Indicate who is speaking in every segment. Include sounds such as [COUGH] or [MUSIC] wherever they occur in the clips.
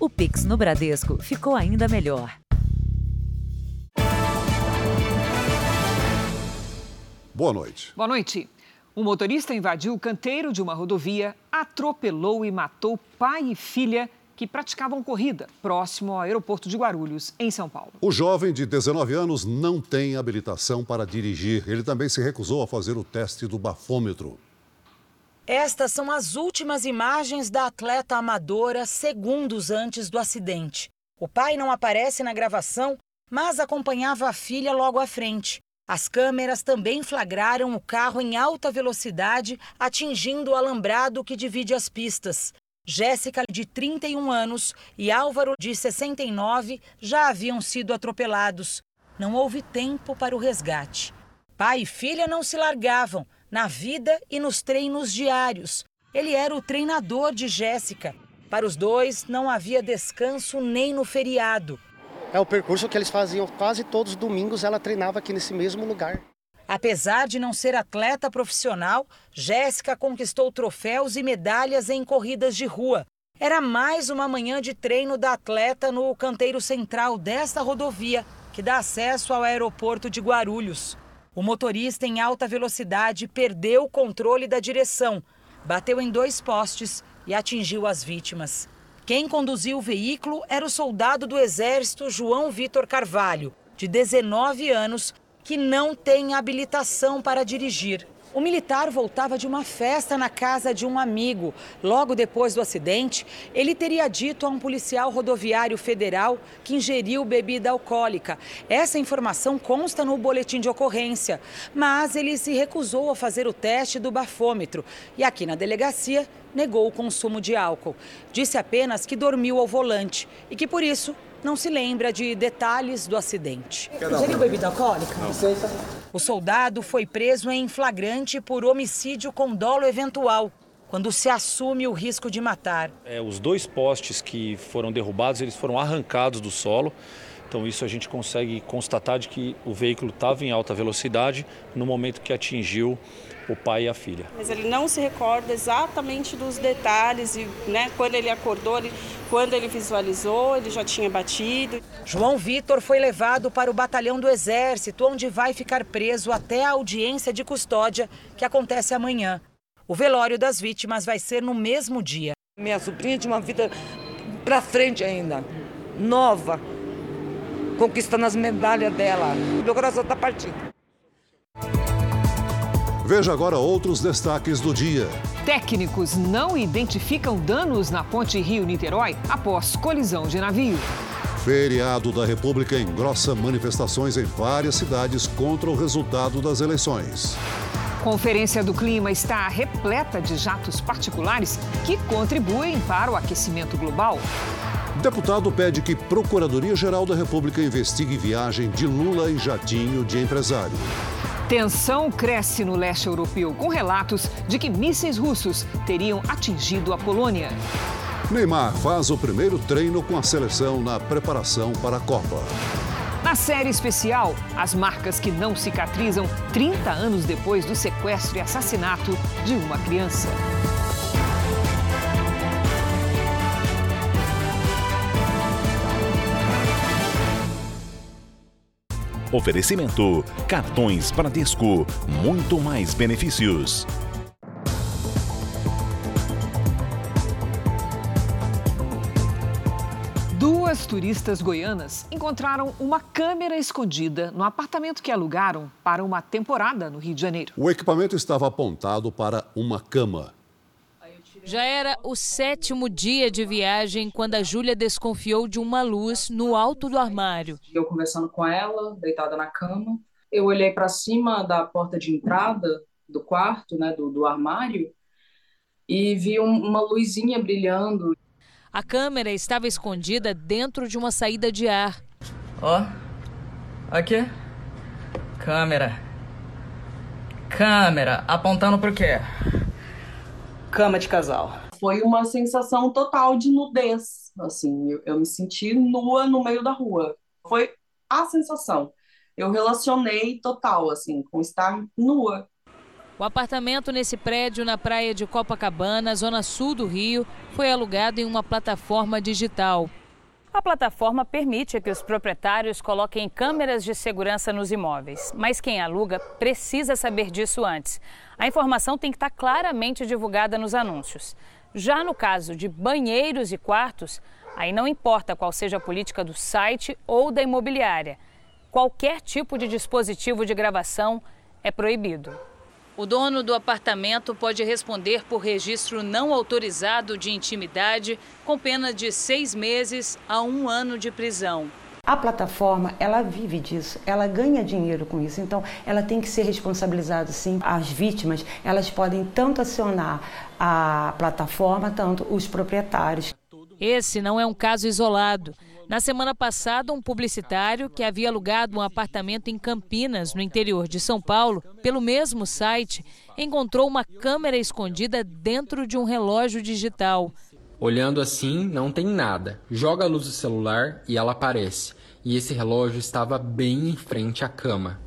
Speaker 1: O Pix no Bradesco ficou ainda melhor.
Speaker 2: Boa noite.
Speaker 3: Boa noite. Um motorista invadiu o canteiro de uma rodovia, atropelou e matou pai e filha que praticavam corrida próximo ao aeroporto de Guarulhos, em São Paulo.
Speaker 2: O jovem de 19 anos não tem habilitação para dirigir. Ele também se recusou a fazer o teste do bafômetro.
Speaker 4: Estas são as últimas imagens da atleta amadora segundos antes do acidente. O pai não aparece na gravação, mas acompanhava a filha logo à frente. As câmeras também flagraram o carro em alta velocidade atingindo o alambrado que divide as pistas. Jéssica, de 31 anos, e Álvaro, de 69, já haviam sido atropelados. Não houve tempo para o resgate. Pai e filha não se largavam, na vida e nos treinos diários. Ele era o treinador de Jéssica. Para os dois, não havia descanso nem no feriado.
Speaker 5: É o percurso que eles faziam quase todos os domingos, ela treinava aqui nesse mesmo lugar.
Speaker 4: Apesar de não ser atleta profissional, Jéssica conquistou troféus e medalhas em corridas de rua. Era mais uma manhã de treino da atleta no canteiro central desta rodovia, que dá acesso ao aeroporto de Guarulhos. O motorista em alta velocidade perdeu o controle da direção, bateu em dois postes e atingiu as vítimas. Quem conduziu o veículo era o soldado do Exército João Vitor Carvalho, de 19 anos, que não tem habilitação para dirigir. O militar voltava de uma festa na casa de um amigo. Logo depois do acidente, ele teria dito a um policial rodoviário federal que ingeriu bebida alcoólica. Essa informação consta no boletim de ocorrência, mas ele se recusou a fazer o teste do bafômetro e aqui na delegacia negou o consumo de álcool. Disse apenas que dormiu ao volante e que por isso não se lembra de detalhes do acidente.
Speaker 6: Ingeriu bebida alcoólica?
Speaker 4: Não. O soldado foi preso em flagrante por homicídio com dolo eventual, quando se assume o risco de matar.
Speaker 7: É, os dois postes que foram derrubados, eles foram arrancados do solo. Então isso a gente consegue constatar de que o veículo estava em alta velocidade no momento que atingiu o pai e a filha.
Speaker 8: Mas ele não se recorda exatamente dos detalhes e né, quando ele acordou, ele, quando ele visualizou, ele já tinha batido.
Speaker 4: João Vitor foi levado para o batalhão do Exército, onde vai ficar preso até a audiência de custódia, que acontece amanhã. O velório das vítimas vai ser no mesmo dia.
Speaker 6: Minha sobrinha tinha uma vida para frente ainda, nova, conquistando as medalhas dela. Meu coração está partido.
Speaker 2: Veja agora outros destaques do dia.
Speaker 3: Técnicos não identificam danos na ponte Rio-Niterói após colisão de navio.
Speaker 2: Feriado da República engrossa manifestações em várias cidades contra o resultado das eleições.
Speaker 3: Conferência do Clima está repleta de jatos particulares que contribuem para o aquecimento global.
Speaker 2: Deputado pede que Procuradoria-Geral da República investigue viagem de Lula em jatinho de empresário.
Speaker 3: Tensão cresce no leste europeu, com relatos de que mísseis russos teriam atingido a Polônia.
Speaker 2: Neymar faz o primeiro treino com a seleção na preparação para a Copa.
Speaker 3: Na série especial, as marcas que não cicatrizam 30 anos depois do sequestro e assassinato de uma criança.
Speaker 9: Oferecimento: cartões Bradesco, muito mais benefícios.
Speaker 3: Duas turistas goianas encontraram uma câmera escondida no apartamento que alugaram para uma temporada no Rio de Janeiro.
Speaker 2: O equipamento estava apontado para uma cama.
Speaker 10: Já era o sétimo dia de viagem quando a Júlia desconfiou de uma luz no alto do armário.
Speaker 11: Eu conversando com ela, deitada na cama, eu olhei para cima da porta de entrada do quarto, né, do, do armário, e vi um, uma luzinha brilhando.
Speaker 10: A câmera estava escondida dentro de uma saída de ar.
Speaker 12: Ó, oh, aqui, câmera, câmera, apontando para o quê? Cama de casal?
Speaker 11: Foi uma sensação total de nudez. Assim, eu, eu me senti nua no meio da rua. Foi a sensação. Eu relacionei total, assim, com estar nua.
Speaker 10: O apartamento nesse prédio na praia de Copacabana, zona sul do Rio, foi alugado em uma plataforma digital.
Speaker 13: A plataforma permite que os proprietários coloquem câmeras de segurança nos imóveis, mas quem aluga precisa saber disso antes. A informação tem que estar claramente divulgada nos anúncios. Já no caso de banheiros e quartos, aí não importa qual seja a política do site ou da imobiliária. Qualquer tipo de dispositivo de gravação é proibido.
Speaker 10: O dono do apartamento pode responder por registro não autorizado de intimidade, com pena de seis meses a um ano de prisão.
Speaker 14: A plataforma, ela vive disso, ela ganha dinheiro com isso, então ela tem que ser responsabilizada sim. As vítimas, elas podem tanto acionar a plataforma, tanto os proprietários.
Speaker 10: Esse não é um caso isolado. Na semana passada, um publicitário que havia alugado um apartamento em Campinas, no interior de São Paulo, pelo mesmo site, encontrou uma câmera escondida dentro de um relógio digital.
Speaker 15: Olhando assim, não tem nada. Joga a luz do celular e ela aparece. E esse relógio estava bem em frente à cama.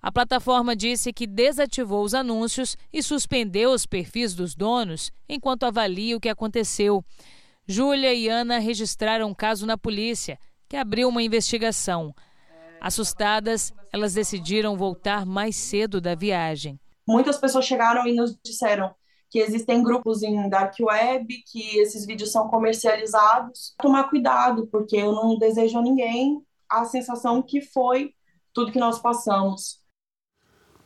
Speaker 10: A plataforma disse que desativou os anúncios e suspendeu os perfis dos donos enquanto avalia o que aconteceu. Júlia e Ana registraram um caso na polícia, que abriu uma investigação. Assustadas, elas decidiram voltar mais cedo da viagem.
Speaker 16: Muitas pessoas chegaram e nos disseram que existem grupos em dark web, que esses vídeos são comercializados. Tomar cuidado, porque eu não desejo a ninguém a sensação que foi tudo que nós passamos.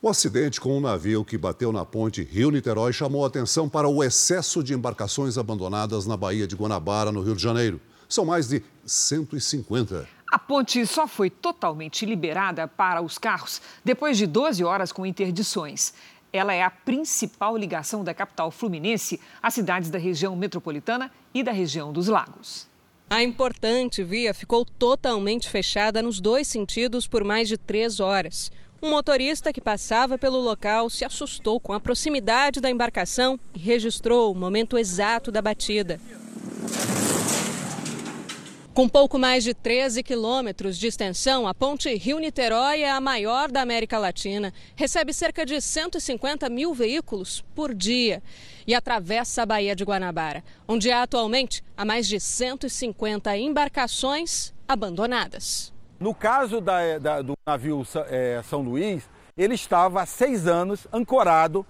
Speaker 2: O acidente com um navio que bateu na ponte Rio-Niterói chamou atenção para o excesso de embarcações abandonadas na Baía de Guanabara, no Rio de Janeiro. São mais de 150.
Speaker 3: A ponte só foi totalmente liberada para os carros depois de 12 horas com interdições. Ela é a principal ligação da capital fluminense às cidades da região metropolitana e da região dos lagos.
Speaker 17: A importante via ficou totalmente fechada nos dois sentidos por mais de três horas. Um motorista que passava pelo local se assustou com a proximidade da embarcação e registrou o momento exato da batida. Com pouco mais de 13 quilômetros de extensão, a ponte Rio-Niterói é a maior da América Latina. Recebe cerca de 150 mil veículos por dia e atravessa a Baía de Guanabara, onde há atualmente há mais de 150 embarcações abandonadas.
Speaker 18: No caso da, da, do navio é, São Luís, ele estava há seis anos ancorado,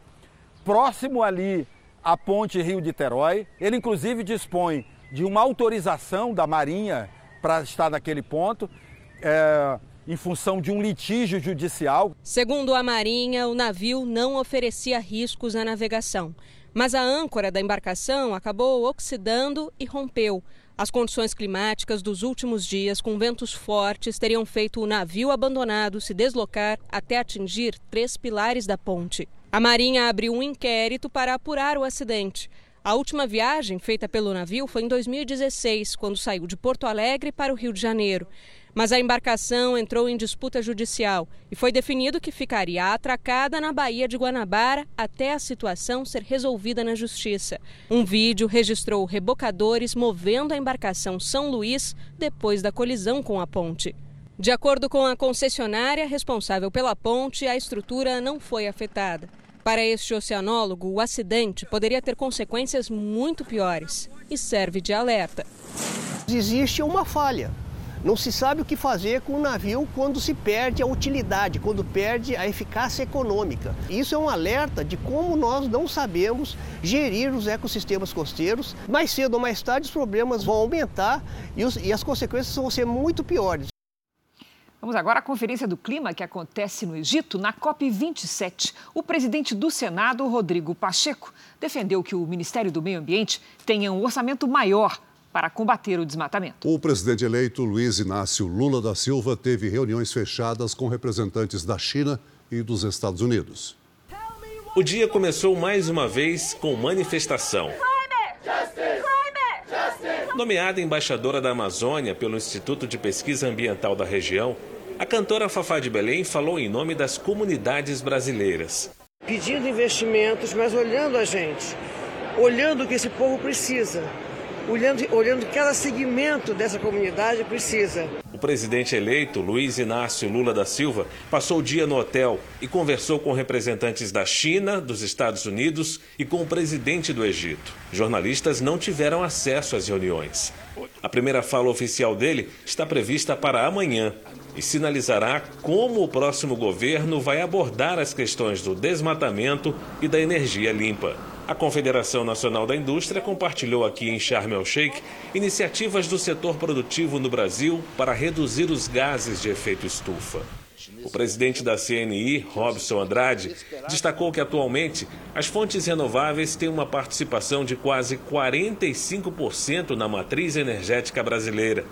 Speaker 18: próximo ali à ponte Rio de Terói. Ele, inclusive, dispõe de uma autorização da Marinha para estar naquele ponto. É, em função de um litígio judicial.
Speaker 17: Segundo a Marinha, o navio não oferecia riscos na navegação, mas a âncora da embarcação acabou oxidando e rompeu. As condições climáticas dos últimos dias, com ventos fortes, teriam feito o navio abandonado se deslocar até atingir três pilares da ponte. A Marinha abriu um inquérito para apurar o acidente. A última viagem feita pelo navio foi em 2016, quando saiu de Porto Alegre para o Rio de Janeiro. Mas a embarcação entrou em disputa judicial e foi definido que ficaria atracada na Baía de Guanabara até a situação ser resolvida na justiça. Um vídeo registrou rebocadores movendo a embarcação São Luís depois da colisão com a ponte. De acordo com a concessionária responsável pela ponte, a estrutura não foi afetada. Para este oceanólogo, o acidente poderia ter consequências muito piores e serve de alerta.
Speaker 19: Existe uma falha não se sabe o que fazer com o navio quando se perde a utilidade, quando perde a eficácia econômica. Isso é um alerta de como nós não sabemos gerir os ecossistemas costeiros. Mais cedo ou mais tarde, os problemas vão aumentar e, os, e as consequências vão ser muito piores.
Speaker 3: Vamos agora à Conferência do Clima que acontece no Egito, na COP27. O presidente do Senado, Rodrigo Pacheco, defendeu que o Ministério do Meio Ambiente tenha um orçamento maior para combater o desmatamento.
Speaker 2: O presidente eleito Luiz Inácio Lula da Silva teve reuniões fechadas com representantes da China e dos Estados Unidos.
Speaker 20: O dia começou mais uma vez com manifestação. Nomeada embaixadora da Amazônia pelo Instituto de Pesquisa Ambiental da região, a cantora Fafá de Belém falou em nome das comunidades brasileiras.
Speaker 21: Pedindo investimentos, mas olhando a gente, olhando o que esse povo precisa olhando, olhando cada segmento dessa comunidade precisa.
Speaker 20: O presidente eleito, Luiz Inácio Lula da Silva, passou o dia no hotel e conversou com representantes da China, dos Estados Unidos e com o presidente do Egito. Jornalistas não tiveram acesso às reuniões. A primeira fala oficial dele está prevista para amanhã e sinalizará como o próximo governo vai abordar as questões do desmatamento e da energia limpa. A Confederação Nacional da Indústria compartilhou aqui em Sharm el-Sheikh iniciativas do setor produtivo no Brasil para reduzir os gases de efeito estufa. O presidente da CNI, Robson Andrade, destacou que atualmente as fontes renováveis têm uma participação de quase 45% na matriz energética brasileira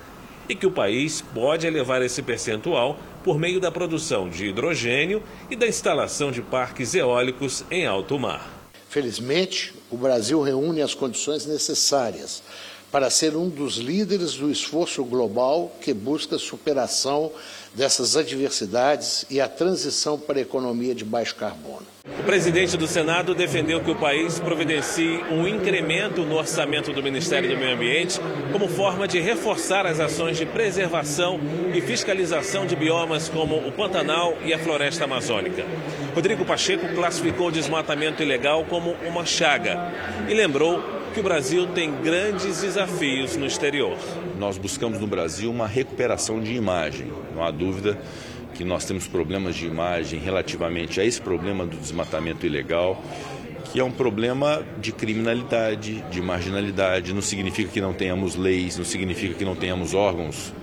Speaker 20: e que o país pode elevar esse percentual por meio da produção de hidrogênio e da instalação de parques eólicos em alto mar.
Speaker 22: Felizmente, o Brasil reúne as condições necessárias para ser um dos líderes do esforço global que busca superação dessas adversidades e a transição para a economia de baixo carbono.
Speaker 20: O presidente do Senado defendeu que o país providencie um incremento no orçamento do Ministério do Meio Ambiente como forma de reforçar as ações de preservação e fiscalização de biomas como o Pantanal e a floresta amazônica. Rodrigo Pacheco classificou o desmatamento ilegal como uma chaga e lembrou que o Brasil tem grandes desafios no exterior.
Speaker 23: Nós buscamos no Brasil uma recuperação de imagem, não há dúvida que nós temos problemas de imagem relativamente a esse problema do desmatamento ilegal, que é um problema de criminalidade, de marginalidade. Não significa que não tenhamos leis, não significa que não tenhamos órgãos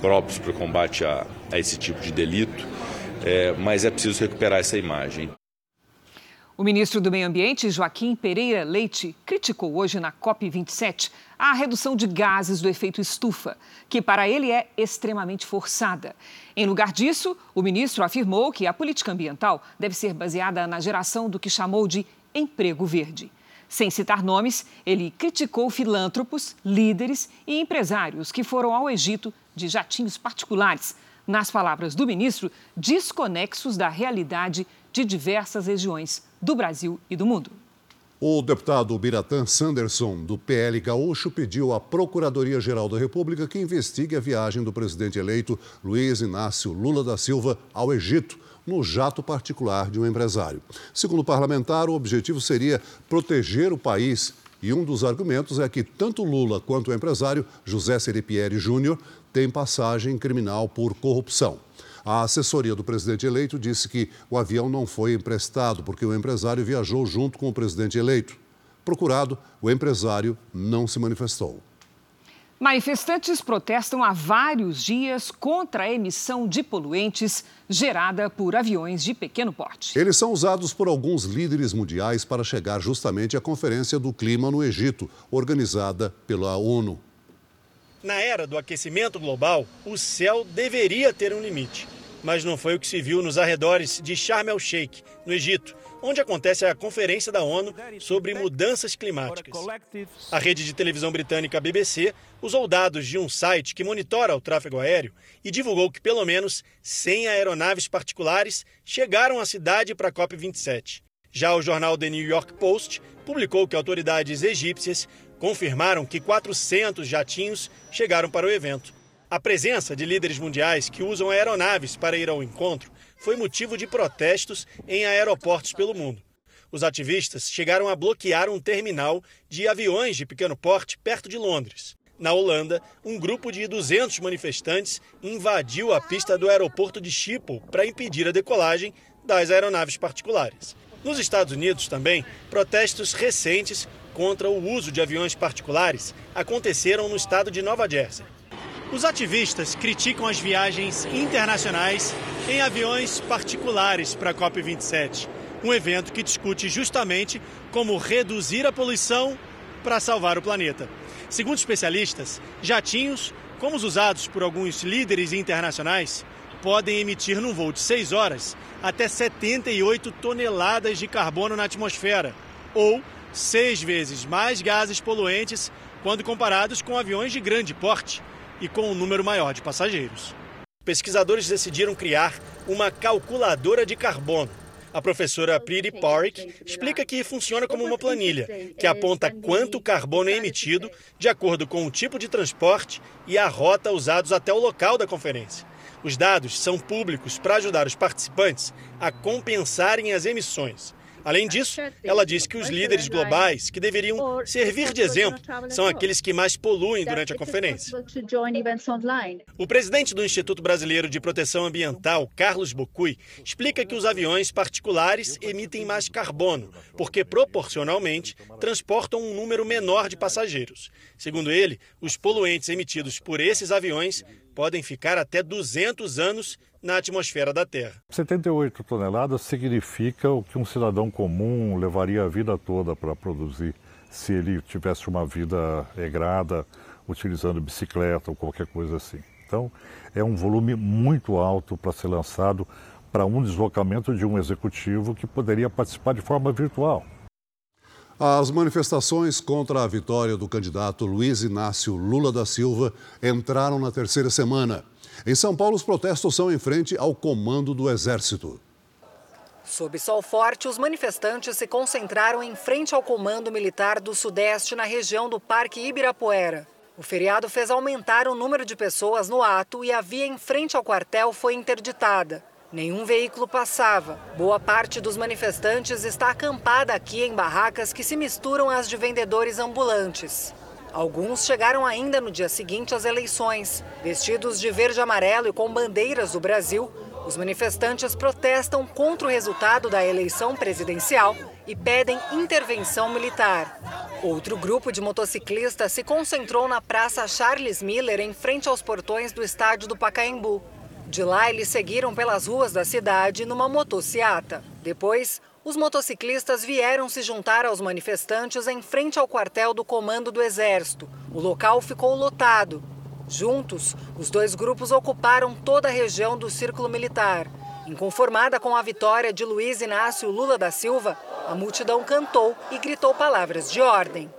Speaker 23: próprios para o combate a, a, esse tipo de delito, é, mas é preciso recuperar essa imagem.
Speaker 3: O ministro do Meio Ambiente, Joaquim Pereira Leite, criticou hoje na COP27 a redução de gases do efeito estufa, que para ele é extremamente forçada. Em lugar disso, o ministro afirmou que a política ambiental deve ser baseada na geração do que chamou de emprego verde. Sem citar nomes, ele criticou filântropos, líderes e empresários que foram ao Egito de jatinhos particulares, nas palavras do ministro, desconexos da realidade de diversas regiões do Brasil e do mundo.
Speaker 2: O deputado Biratã Sanderson, do PL Gaúcho, pediu à Procuradoria-Geral da República que investigue a viagem do presidente eleito Luiz Inácio Lula da Silva ao Egito, no jato particular de um empresário. Segundo o parlamentar, o objetivo seria proteger o país e um dos argumentos é que tanto Lula quanto o empresário José Seripieri Júnior têm passagem criminal por corrupção. A assessoria do presidente eleito disse que o avião não foi emprestado porque o empresário viajou junto com o presidente eleito. Procurado, o empresário não se manifestou.
Speaker 3: Manifestantes protestam há vários dias contra a emissão de poluentes gerada por aviões de pequeno porte.
Speaker 2: Eles são usados por alguns líderes mundiais para chegar justamente à Conferência do Clima no Egito, organizada pela ONU.
Speaker 24: Na era do aquecimento global, o céu deveria ter um limite mas não foi o que se viu nos arredores de Sharm el-Sheikh, no Egito, onde acontece a Conferência da ONU sobre Mudanças Climáticas. A rede de televisão britânica BBC usou dados de um site que monitora o tráfego aéreo e divulgou que pelo menos 100 aeronaves particulares chegaram à cidade para a COP27. Já o jornal The New York Post publicou que autoridades egípcias confirmaram que 400 jatinhos chegaram para o evento. A presença de líderes mundiais que usam aeronaves para ir ao encontro foi motivo de protestos em aeroportos pelo mundo. Os ativistas chegaram a bloquear um terminal de aviões de pequeno porte perto de Londres. Na Holanda, um grupo de 200 manifestantes invadiu a pista do aeroporto de Schiphol para impedir a decolagem das aeronaves particulares. Nos Estados Unidos também, protestos recentes contra o uso de aviões particulares aconteceram no estado de Nova Jersey. Os ativistas criticam as viagens internacionais em aviões particulares para a COP27, um evento que discute justamente como reduzir a poluição para salvar o planeta. Segundo especialistas, jatinhos, como os usados por alguns líderes internacionais, podem emitir num voo de 6 horas até 78 toneladas de carbono na atmosfera, ou seis vezes mais gases poluentes quando comparados com aviões de grande porte e com um número maior de passageiros. Pesquisadores decidiram criar uma calculadora de carbono. A professora Priti Park explica que funciona como uma planilha, que aponta quanto carbono é emitido de acordo com o tipo de transporte e a rota usados até o local da conferência. Os dados são públicos para ajudar os participantes a compensarem as emissões. Além disso, ela diz que os líderes globais que deveriam servir de exemplo são aqueles que mais poluem durante a conferência. O presidente do Instituto Brasileiro de Proteção Ambiental, Carlos Bocui, explica que os aviões particulares emitem mais carbono, porque proporcionalmente transportam um número menor de passageiros. Segundo ele, os poluentes emitidos por esses aviões podem ficar até 200 anos na atmosfera da Terra.
Speaker 25: 78 toneladas significa o que um cidadão comum levaria a vida toda para produzir, se ele tivesse uma vida regrada, utilizando bicicleta ou qualquer coisa assim. Então, é um volume muito alto para ser lançado para um deslocamento de um executivo que poderia participar de forma virtual.
Speaker 2: As manifestações contra a vitória do candidato Luiz Inácio Lula da Silva entraram na terceira semana. Em São Paulo, os protestos são em frente ao comando do Exército.
Speaker 26: Sob sol forte, os manifestantes se concentraram em frente ao Comando Militar do Sudeste, na região do Parque Ibirapuera. O feriado fez aumentar o número de pessoas no ato e a via em frente ao quartel foi interditada. Nenhum veículo passava. Boa parte dos manifestantes está acampada aqui em barracas que se misturam às de vendedores ambulantes. Alguns chegaram ainda no dia seguinte às eleições. Vestidos de verde e amarelo e com bandeiras do Brasil, os manifestantes protestam contra o resultado da eleição presidencial e pedem intervenção militar. Outro grupo de motociclistas se concentrou na Praça Charles Miller, em frente aos portões do estádio do Pacaembu. De lá, eles seguiram pelas ruas da cidade numa motociata. Depois, os motociclistas vieram se juntar aos manifestantes em frente ao quartel do Comando do Exército. O local ficou lotado. Juntos, os dois grupos ocuparam toda a região do Círculo Militar. Inconformada com a vitória de Luiz Inácio Lula da Silva, a multidão cantou e gritou palavras de ordem.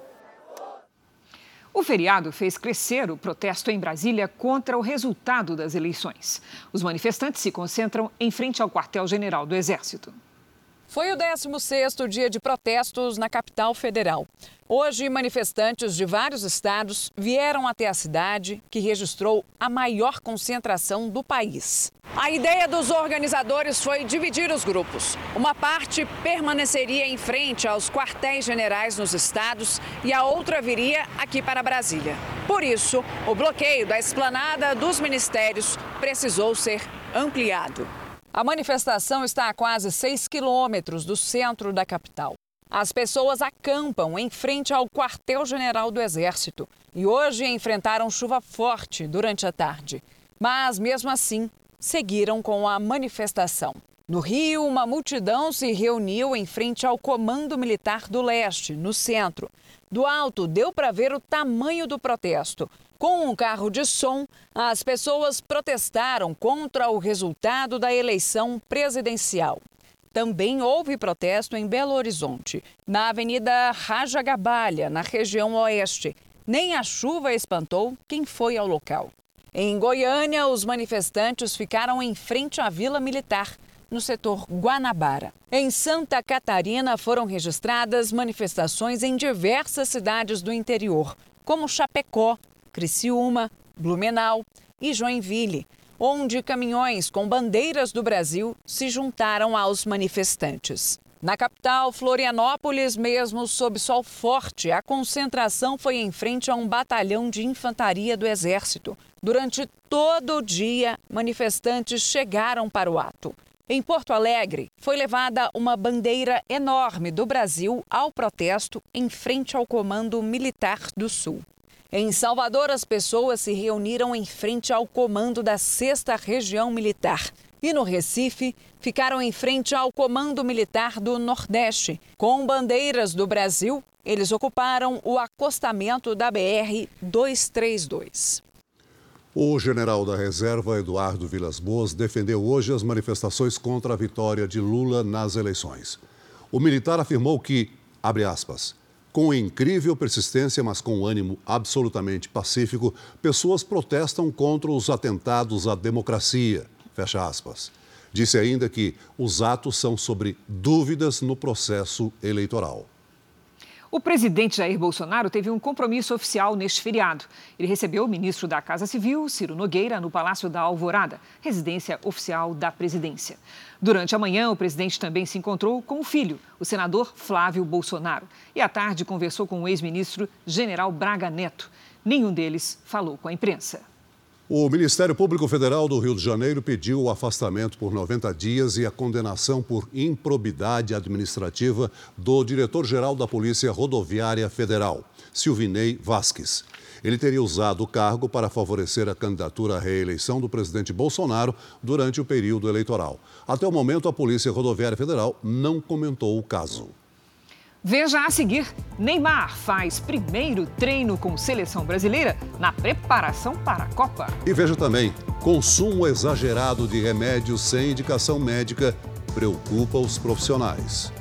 Speaker 3: O feriado fez crescer o protesto em Brasília contra o resultado das eleições. Os manifestantes se concentram em frente ao quartel-general do Exército.
Speaker 27: Foi o 16º dia de protestos na capital federal. Hoje, manifestantes de vários estados vieram até a cidade, que registrou a maior concentração do país. A ideia dos organizadores foi dividir os grupos. Uma parte permaneceria em frente aos quartéis generais nos estados e a outra viria aqui para Brasília. Por isso, o bloqueio da esplanada dos ministérios precisou ser ampliado. A manifestação está a quase 6 quilômetros do centro da capital. As pessoas acampam em frente ao quartel-general do Exército e hoje enfrentaram chuva forte durante a tarde. Mas, mesmo assim, seguiram com a manifestação. No Rio, uma multidão se reuniu em frente ao Comando Militar do Leste, no centro. Do alto, deu para ver o tamanho do protesto. Com um carro de som, as pessoas protestaram contra o resultado da eleição presidencial. Também houve protesto em Belo Horizonte, na Avenida Raja Gabalha, na região oeste. Nem a chuva espantou quem foi ao local. Em Goiânia, os manifestantes ficaram em frente à Vila Militar, no setor Guanabara. Em Santa Catarina foram registradas manifestações em diversas cidades do interior, como Chapecó, Criciúma, Blumenau e Joinville, onde caminhões com bandeiras do Brasil se juntaram aos manifestantes. Na capital, Florianópolis, mesmo sob sol forte, a concentração foi em frente a um batalhão de infantaria do Exército. Durante todo o dia, manifestantes chegaram para o ato. Em Porto Alegre, foi levada uma bandeira enorme do Brasil ao protesto em frente ao Comando Militar do Sul. Em Salvador, as pessoas se reuniram em frente ao comando da 6 Região Militar. E no Recife, ficaram em frente ao Comando Militar do Nordeste. Com bandeiras do Brasil, eles ocuparam o acostamento da BR-232.
Speaker 2: O general da reserva, Eduardo Vilas Boas, defendeu hoje as manifestações contra a vitória de Lula nas eleições. O militar afirmou que, abre aspas, com incrível persistência, mas com ânimo absolutamente pacífico, pessoas protestam contra os atentados à democracia. Fecha aspas. Disse ainda que os atos são sobre dúvidas no processo eleitoral.
Speaker 3: O presidente Jair Bolsonaro teve um compromisso oficial neste feriado. Ele recebeu o ministro da Casa Civil, Ciro Nogueira, no Palácio da Alvorada, residência oficial da presidência. Durante a manhã, o presidente também se encontrou com o filho, o senador Flávio Bolsonaro. E à tarde conversou com o ex-ministro General Braga Neto. Nenhum deles falou com a imprensa.
Speaker 2: O Ministério Público Federal do Rio de Janeiro pediu o afastamento por 90 dias e a condenação por improbidade administrativa do diretor-geral da Polícia Rodoviária Federal, Silvinei Vasques. Ele teria usado o cargo para favorecer a candidatura à reeleição do presidente Bolsonaro durante o período eleitoral. Até o momento, a Polícia Rodoviária Federal não comentou o caso.
Speaker 3: Veja a seguir: Neymar faz primeiro treino com seleção brasileira na preparação para a Copa.
Speaker 2: E veja também: consumo exagerado de remédios sem indicação médica preocupa os profissionais.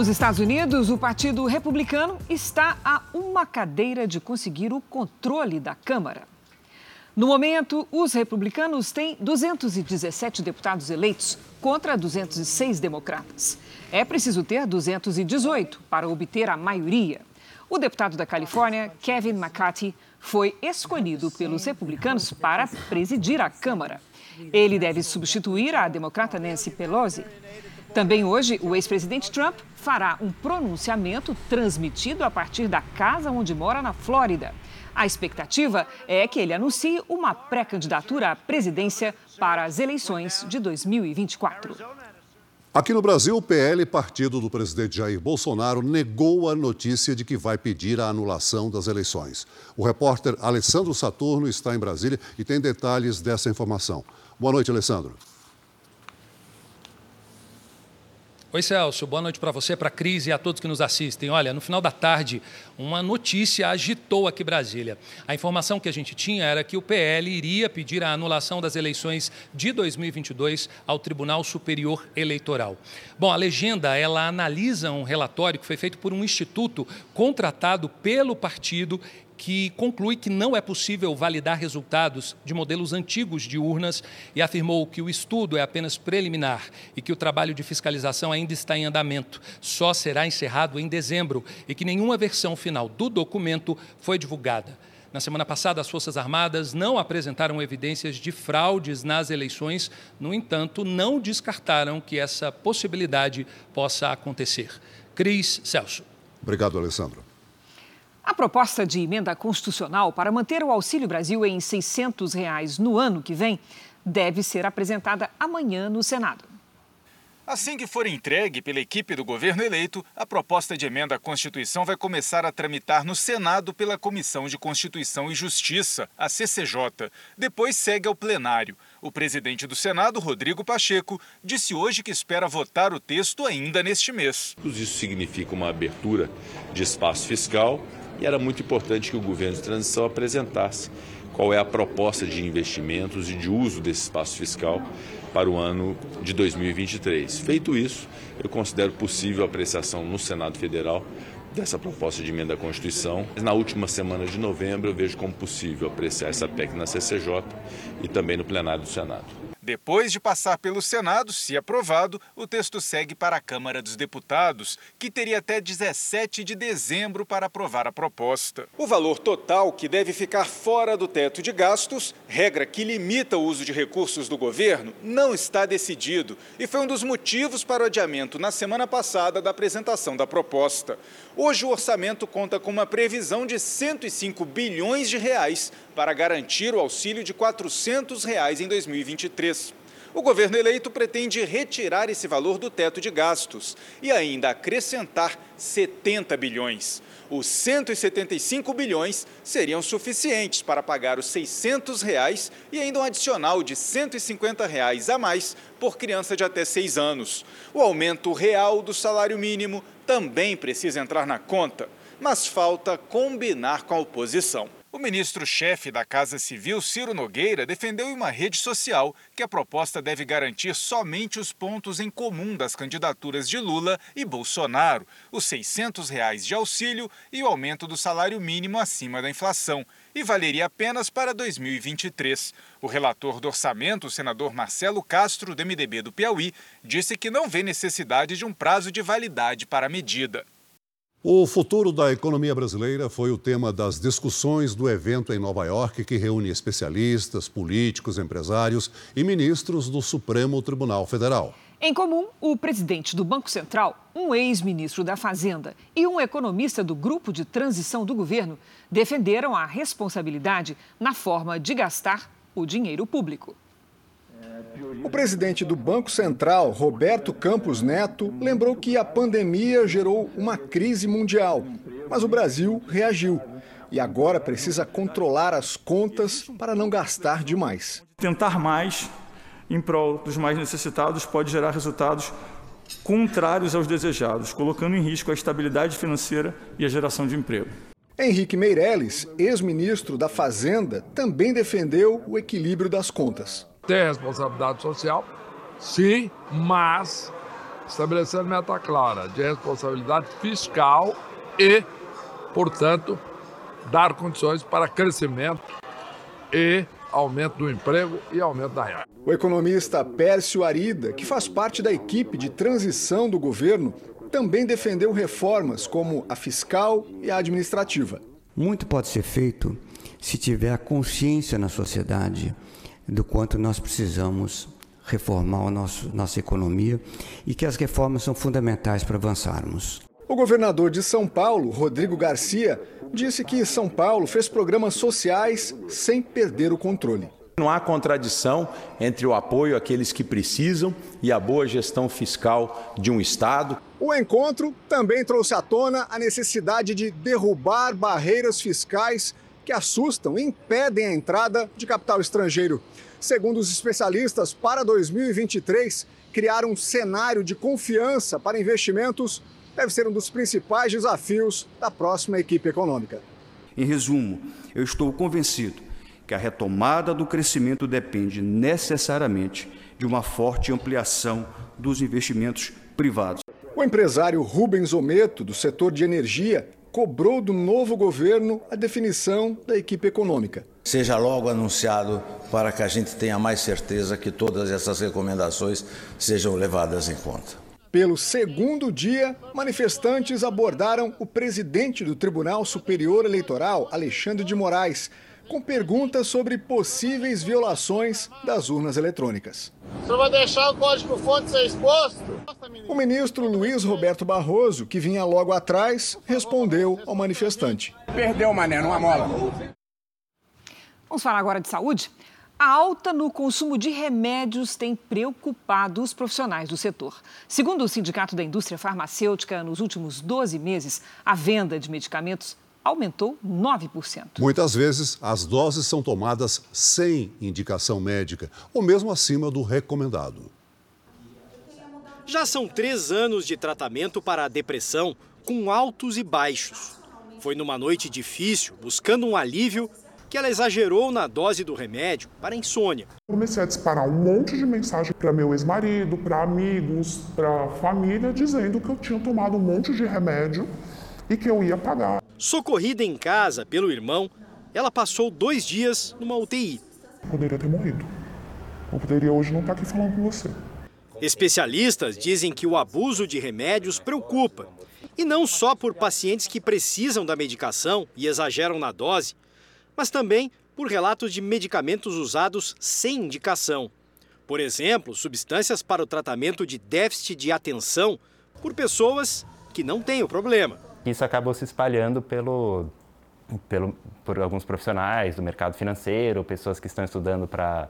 Speaker 3: Nos Estados Unidos, o Partido Republicano está a uma cadeira de conseguir o controle da Câmara. No momento, os republicanos têm 217 deputados eleitos contra 206 democratas. É preciso ter 218 para obter a maioria. O deputado da Califórnia, Kevin McCarthy, foi escolhido pelos republicanos para presidir a Câmara. Ele deve substituir a democrata Nancy Pelosi. Também hoje, o ex-presidente Trump fará um pronunciamento transmitido a partir da casa onde mora na Flórida. A expectativa é que ele anuncie uma pré-candidatura à presidência para as eleições de 2024.
Speaker 2: Aqui no Brasil, o PL, partido do presidente Jair Bolsonaro, negou a notícia de que vai pedir a anulação das eleições. O repórter Alessandro Saturno está em Brasília e tem detalhes dessa informação. Boa noite, Alessandro.
Speaker 28: Oi, Celso. Boa noite para você, para a Cris e a todos que nos assistem. Olha, no final da tarde, uma notícia agitou aqui Brasília. A informação que a gente tinha era que o PL iria pedir a anulação das eleições de 2022 ao Tribunal Superior Eleitoral. Bom, a legenda, ela analisa um relatório que foi feito por um instituto contratado pelo partido que conclui que não é possível validar resultados de modelos antigos de urnas e afirmou que o estudo é apenas preliminar e que o trabalho de fiscalização ainda está em andamento, só será encerrado em dezembro e que nenhuma versão final do documento foi divulgada. Na semana passada, as Forças Armadas não apresentaram evidências de fraudes nas eleições, no entanto, não descartaram que essa possibilidade possa acontecer. Cris Celso.
Speaker 2: Obrigado, Alessandro.
Speaker 3: A proposta de emenda constitucional para manter o Auxílio Brasil em 600 reais no ano que vem deve ser apresentada amanhã no Senado.
Speaker 29: Assim que for entregue pela equipe do governo eleito, a proposta de emenda à Constituição vai começar a tramitar no Senado pela Comissão de Constituição e Justiça, a CCJ. Depois segue ao plenário. O presidente do Senado, Rodrigo Pacheco, disse hoje que espera votar o texto ainda neste mês.
Speaker 23: Isso significa uma abertura de espaço fiscal e era muito importante que o governo de transição apresentasse qual é a proposta de investimentos e de uso desse espaço fiscal para o ano de 2023. Feito isso, eu considero possível a apreciação no Senado Federal dessa proposta de emenda à Constituição. Na última semana de novembro, eu vejo como possível apreciar essa PEC na CCJ e também no plenário do Senado.
Speaker 29: Depois de passar pelo Senado, se aprovado, o texto segue para a Câmara dos Deputados, que teria até 17 de dezembro para aprovar a proposta. O valor total que deve ficar fora do teto de gastos, regra que limita o uso de recursos do governo, não está decidido e foi um dos motivos para o adiamento na semana passada da apresentação da proposta. Hoje o orçamento conta com uma previsão de 105 bilhões de reais para garantir o auxílio de 400 reais em 2023. O governo eleito pretende retirar esse valor do teto de gastos e ainda acrescentar 70 bilhões. Os 175 bilhões seriam suficientes para pagar os 600 reais e ainda um adicional de 150 reais a mais por criança de até 6 anos. O aumento real do salário mínimo também precisa entrar na conta, mas falta combinar com a oposição. O ministro-chefe da Casa Civil, Ciro Nogueira, defendeu em uma rede social que a proposta deve garantir somente os pontos em comum das candidaturas de Lula e Bolsonaro, os 600 reais de auxílio e o aumento do salário mínimo acima da inflação, e valeria apenas para 2023. O relator do orçamento, o senador Marcelo Castro, do MDB do Piauí, disse que não vê necessidade de um prazo de validade para a medida.
Speaker 2: O futuro da economia brasileira foi o tema das discussões do evento em Nova York, que reúne especialistas, políticos, empresários e ministros do Supremo Tribunal Federal.
Speaker 3: Em comum, o presidente do Banco Central, um ex-ministro da Fazenda e um economista do grupo de transição do governo defenderam a responsabilidade na forma de gastar o dinheiro público.
Speaker 30: O presidente do Banco Central, Roberto Campos Neto, lembrou que a pandemia gerou uma crise mundial, mas o Brasil reagiu e agora precisa controlar as contas para não gastar demais.
Speaker 31: Tentar mais em prol dos mais necessitados pode gerar resultados contrários aos desejados, colocando em risco a estabilidade financeira e a geração de emprego.
Speaker 30: Henrique Meirelles, ex-ministro da Fazenda, também defendeu o equilíbrio das contas
Speaker 32: ter responsabilidade social, sim, mas estabelecendo meta clara de responsabilidade fiscal e, portanto, dar condições para crescimento e aumento do emprego e aumento da renda.
Speaker 30: O economista Pércio Arida, que faz parte da equipe de transição do governo, também defendeu reformas como a fiscal e a administrativa.
Speaker 33: Muito pode ser feito se tiver a consciência na sociedade do quanto nós precisamos reformar a nosso, nossa economia e que as reformas são fundamentais para avançarmos.
Speaker 30: O governador de São Paulo, Rodrigo Garcia, disse que São Paulo fez programas sociais sem perder o controle.
Speaker 23: Não há contradição entre o apoio àqueles que precisam e a boa gestão fiscal de um Estado.
Speaker 30: O encontro também trouxe à tona a necessidade de derrubar barreiras fiscais que assustam e impedem a entrada de capital estrangeiro. Segundo os especialistas, para 2023, criar um cenário de confiança para investimentos deve ser um dos principais desafios da próxima equipe econômica.
Speaker 34: Em resumo, eu estou convencido que a retomada do crescimento depende necessariamente de uma forte ampliação dos investimentos privados.
Speaker 30: O empresário Rubens Ometo, do setor de energia, cobrou do novo governo a definição da equipe econômica.
Speaker 35: Seja logo anunciado para que a gente tenha mais certeza que todas essas recomendações sejam levadas em conta.
Speaker 30: Pelo segundo dia, manifestantes abordaram o presidente do Tribunal Superior Eleitoral, Alexandre de Moraes, com perguntas sobre possíveis violações das urnas eletrônicas.
Speaker 36: O senhor vai deixar o código-fonte ser exposto?
Speaker 30: O ministro Luiz Roberto Barroso, que vinha logo atrás, respondeu ao manifestante.
Speaker 37: Perdeu, mané, numa mola.
Speaker 3: Vamos falar agora de saúde? A alta no consumo de remédios tem preocupado os profissionais do setor. Segundo o Sindicato da Indústria Farmacêutica, nos últimos 12 meses, a venda de medicamentos aumentou 9%.
Speaker 2: Muitas vezes, as doses são tomadas sem indicação médica ou mesmo acima do recomendado.
Speaker 24: Já são três anos de tratamento para a depressão, com altos e baixos. Foi numa noite difícil, buscando um alívio, que ela exagerou na dose do remédio para a insônia.
Speaker 38: Comecei a disparar um monte de mensagem para meu ex-marido, para amigos, para família, dizendo que eu tinha tomado um monte de remédio e que eu ia pagar.
Speaker 24: Socorrida em casa pelo irmão, ela passou dois dias numa UTI.
Speaker 38: Poderia ter morrido. Eu poderia hoje não estar aqui falando com você.
Speaker 24: Especialistas dizem que o abuso de remédios preocupa. E não só por pacientes que precisam da medicação e exageram na dose, mas também por relatos de medicamentos usados sem indicação. Por exemplo, substâncias para o tratamento de déficit de atenção por pessoas que não têm o problema.
Speaker 39: Isso acabou se espalhando pelo, pelo, por alguns profissionais do mercado financeiro, pessoas que estão estudando para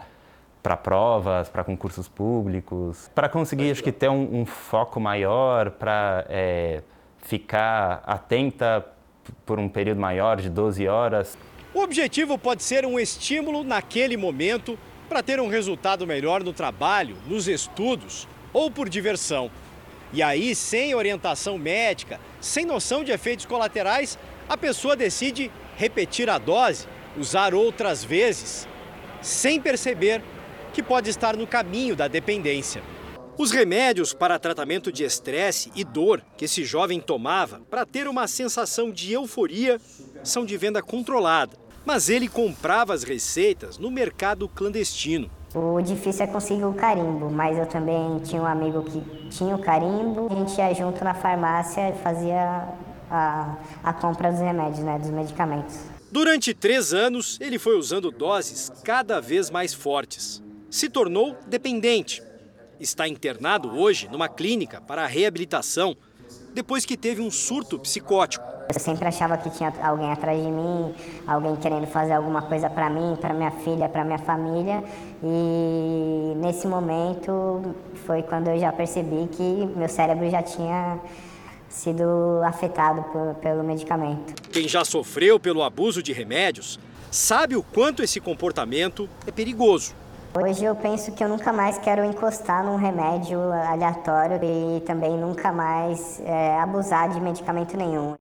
Speaker 39: para provas, para concursos públicos, para conseguir acho que ter um, um foco maior, para é, ficar atenta por um período maior de 12 horas.
Speaker 24: O objetivo pode ser um estímulo naquele momento para ter um resultado melhor no trabalho, nos estudos ou por diversão. E aí, sem orientação médica, sem noção de efeitos colaterais, a pessoa decide
Speaker 40: repetir a dose, usar outras vezes, sem perceber que pode estar no caminho da dependência. Os remédios para tratamento de estresse e dor que esse jovem tomava para ter uma sensação de euforia são de venda controlada, mas ele comprava as receitas no mercado clandestino.
Speaker 41: O difícil é conseguir o carimbo, mas eu também tinha um amigo que tinha o carimbo. A gente ia junto na farmácia e fazia a, a compra dos remédios, né, dos medicamentos.
Speaker 40: Durante três anos, ele foi usando doses cada vez mais fortes. Se tornou dependente está internado hoje numa clínica para reabilitação depois que teve um surto psicótico.
Speaker 41: Eu sempre achava que tinha alguém atrás de mim, alguém querendo fazer alguma coisa para mim, para minha filha, para minha família. E nesse momento foi quando eu já percebi que meu cérebro já tinha sido afetado por, pelo medicamento.
Speaker 40: Quem já sofreu pelo abuso de remédios sabe o quanto esse comportamento é perigoso.
Speaker 41: Hoje eu penso que eu nunca mais quero encostar num remédio aleatório e também nunca mais é, abusar de medicamento nenhum.